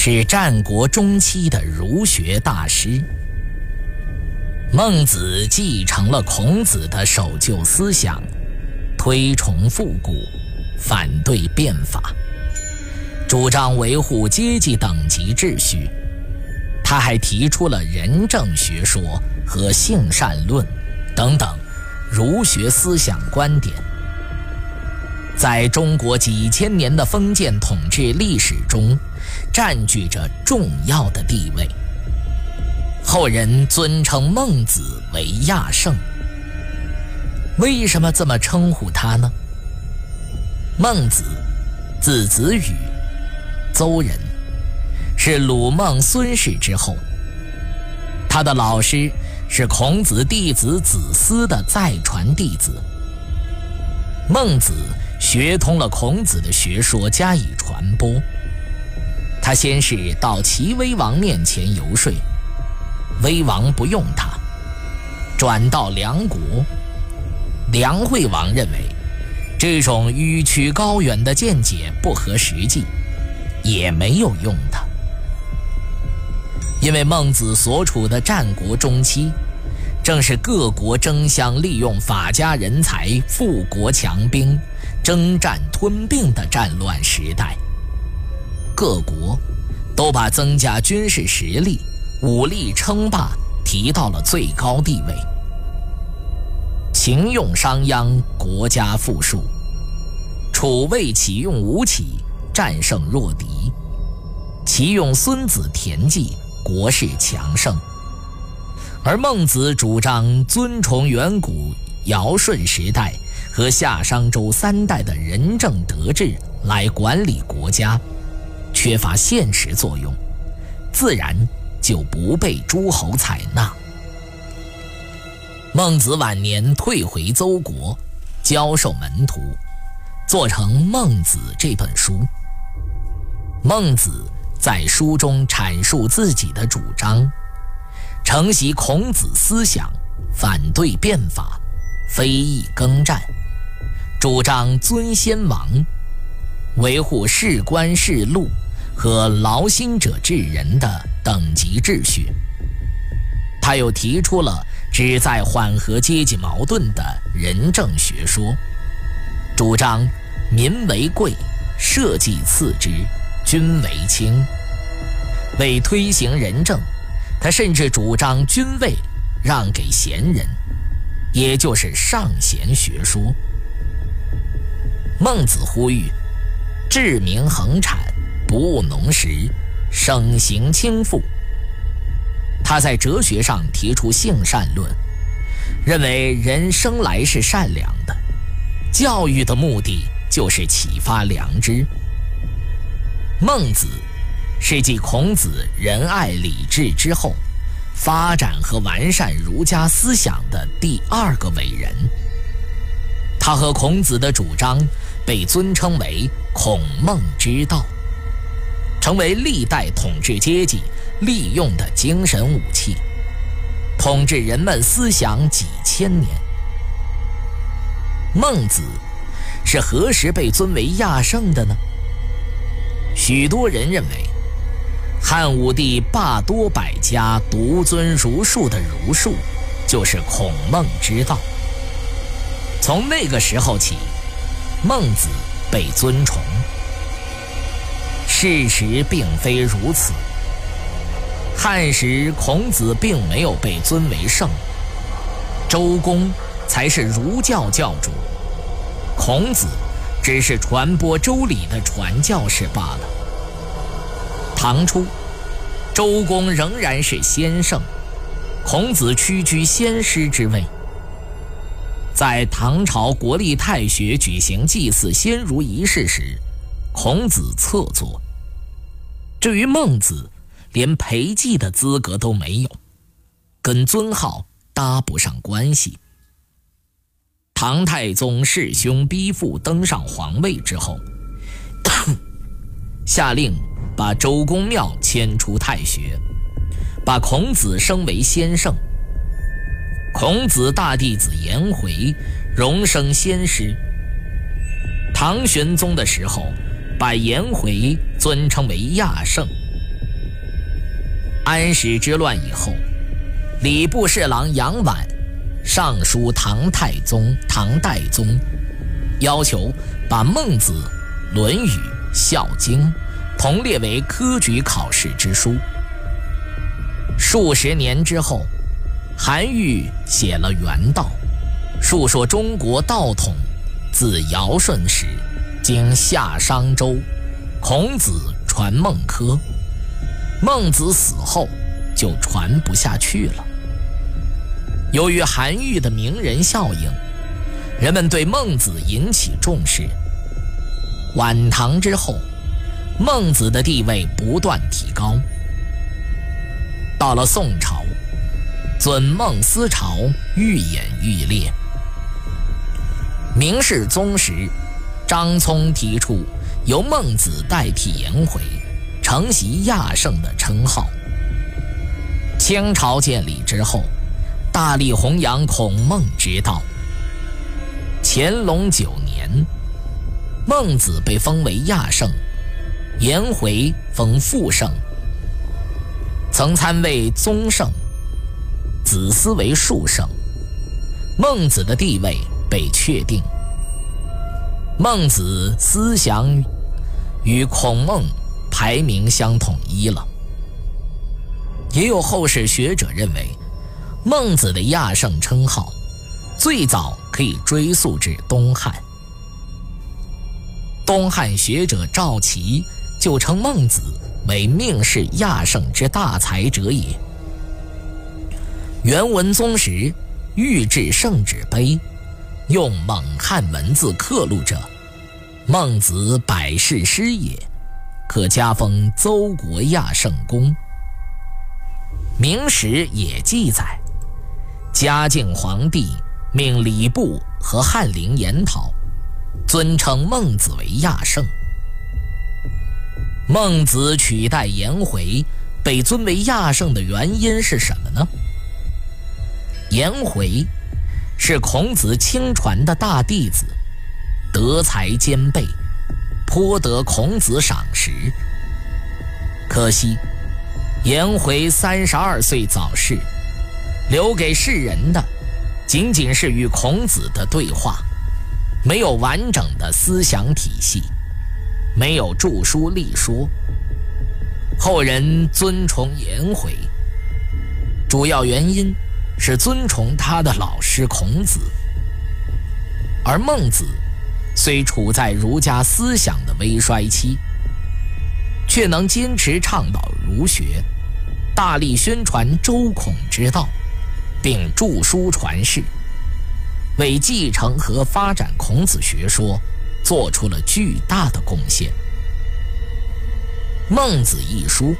是战国中期的儒学大师。孟子继承了孔子的守旧思想，推崇复古，反对变法，主张维护阶级等级秩序。他还提出了仁政学说和性善论等等儒学思想观点，在中国几千年的封建统治历史中。占据着重要的地位。后人尊称孟子为亚圣。为什么这么称呼他呢？孟子，字子羽，邹人，是鲁孟孙氏之后。他的老师是孔子弟子子思的再传弟子。孟子学通了孔子的学说，加以传播。他先是到齐威王面前游说，威王不用他，转到梁国。梁惠王认为这种迂曲高远的见解不合实际，也没有用他。因为孟子所处的战国中期，正是各国争相利用法家人才富国强兵、征战吞并的战乱时代。各国都把增加军事实力、武力称霸提到了最高地位。秦用商鞅，国家富庶；楚魏启用吴起，战胜弱敌；齐用孙子田忌，国势强盛。而孟子主张尊崇远古尧舜时代和夏商周三代的仁政德治来管理国家。缺乏现实作用，自然就不被诸侯采纳。孟子晚年退回邹国，教授门徒，做成《孟子》这本书。孟子在书中阐述自己的主张，承袭孔子思想，反对变法，非议耕战，主张尊先王，维护士官士禄。和劳心者治人的等级秩序，他又提出了旨在缓和阶级矛盾的仁政学说，主张民为贵，社稷次之，君为轻。为推行仁政，他甚至主张君位让给贤人，也就是上贤学说。孟子呼吁治民恒产。不务农时，省行轻富。他在哲学上提出性善论，认为人生来是善良的，教育的目的就是启发良知。孟子是继孔子仁爱礼智之后，发展和完善儒家思想的第二个伟人。他和孔子的主张被尊称为孔孟之道。成为历代统治阶级利用的精神武器，统治人们思想几千年。孟子是何时被尊为亚圣的呢？许多人认为，汉武帝罢多百家，独尊儒术的儒术，就是孔孟之道。从那个时候起，孟子被尊崇。事实并非如此。汉时，孔子并没有被尊为圣，周公才是儒教教主，孔子只是传播周礼的传教士罢了。唐初，周公仍然是先圣，孔子屈居先师之位。在唐朝国立太学举行祭祀先儒仪式时，孔子侧坐。至于孟子，连陪祭的资格都没有，跟尊号搭不上关系。唐太宗弑兄逼父登上皇位之后，下令把周公庙迁出太学，把孔子升为先圣。孔子大弟子颜回荣升先师。唐玄宗的时候，把颜回尊称为亚圣。安史之乱以后，礼部侍郎杨婉。上书唐太宗、唐代宗，要求把《孟子》《论语》《孝经》同列为科举考试之书。数十年之后，韩愈写了《原道》，述说中国道统自尧舜时，经夏商周，孔子传孟轲，孟子死后就传不下去了。由于韩愈的名人效应，人们对孟子引起重视。晚唐之后，孟子的地位不断提高。到了宋朝，尊孟思潮愈演愈烈。明世宗时，张聪提出由孟子代替颜回，承袭亚圣的称号。清朝建立之后。大力弘扬孔孟之道。乾隆九年，孟子被封为亚圣，颜回封副圣，曾参为宗圣，子思为庶圣，孟子的地位被确定。孟子思想与孔孟排名相统一了。也有后世学者认为。孟子的亚圣称号，最早可以追溯至东汉。东汉学者赵岐就称孟子为命世亚圣之大才者也。元文宗时，御制圣旨碑，用蒙汉文字刻录着“孟子百世师也”，可加封邹国亚圣公。明史也记载。嘉靖皇帝命礼部和翰林研讨，尊称孟子为亚圣。孟子取代颜回，被尊为亚圣的原因是什么呢？颜回是孔子亲传的大弟子，德才兼备，颇得孔子赏识。可惜，颜回三十二岁早逝。留给世人的，仅仅是与孔子的对话，没有完整的思想体系，没有著书立说。后人尊崇颜回，主要原因是尊崇他的老师孔子。而孟子虽处在儒家思想的微衰期，却能坚持倡导儒学，大力宣传周孔之道。并著书传世，为继承和发展孔子学说做出了巨大的贡献。《孟子》一书，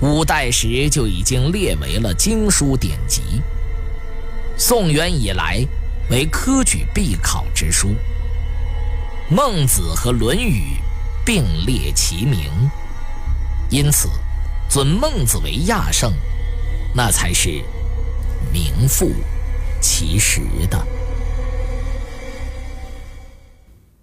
五代时就已经列为了经书典籍，宋元以来为科举必考之书。《孟子》和《论语》并列齐名，因此尊孟子为亚圣，那才是。名副其实的。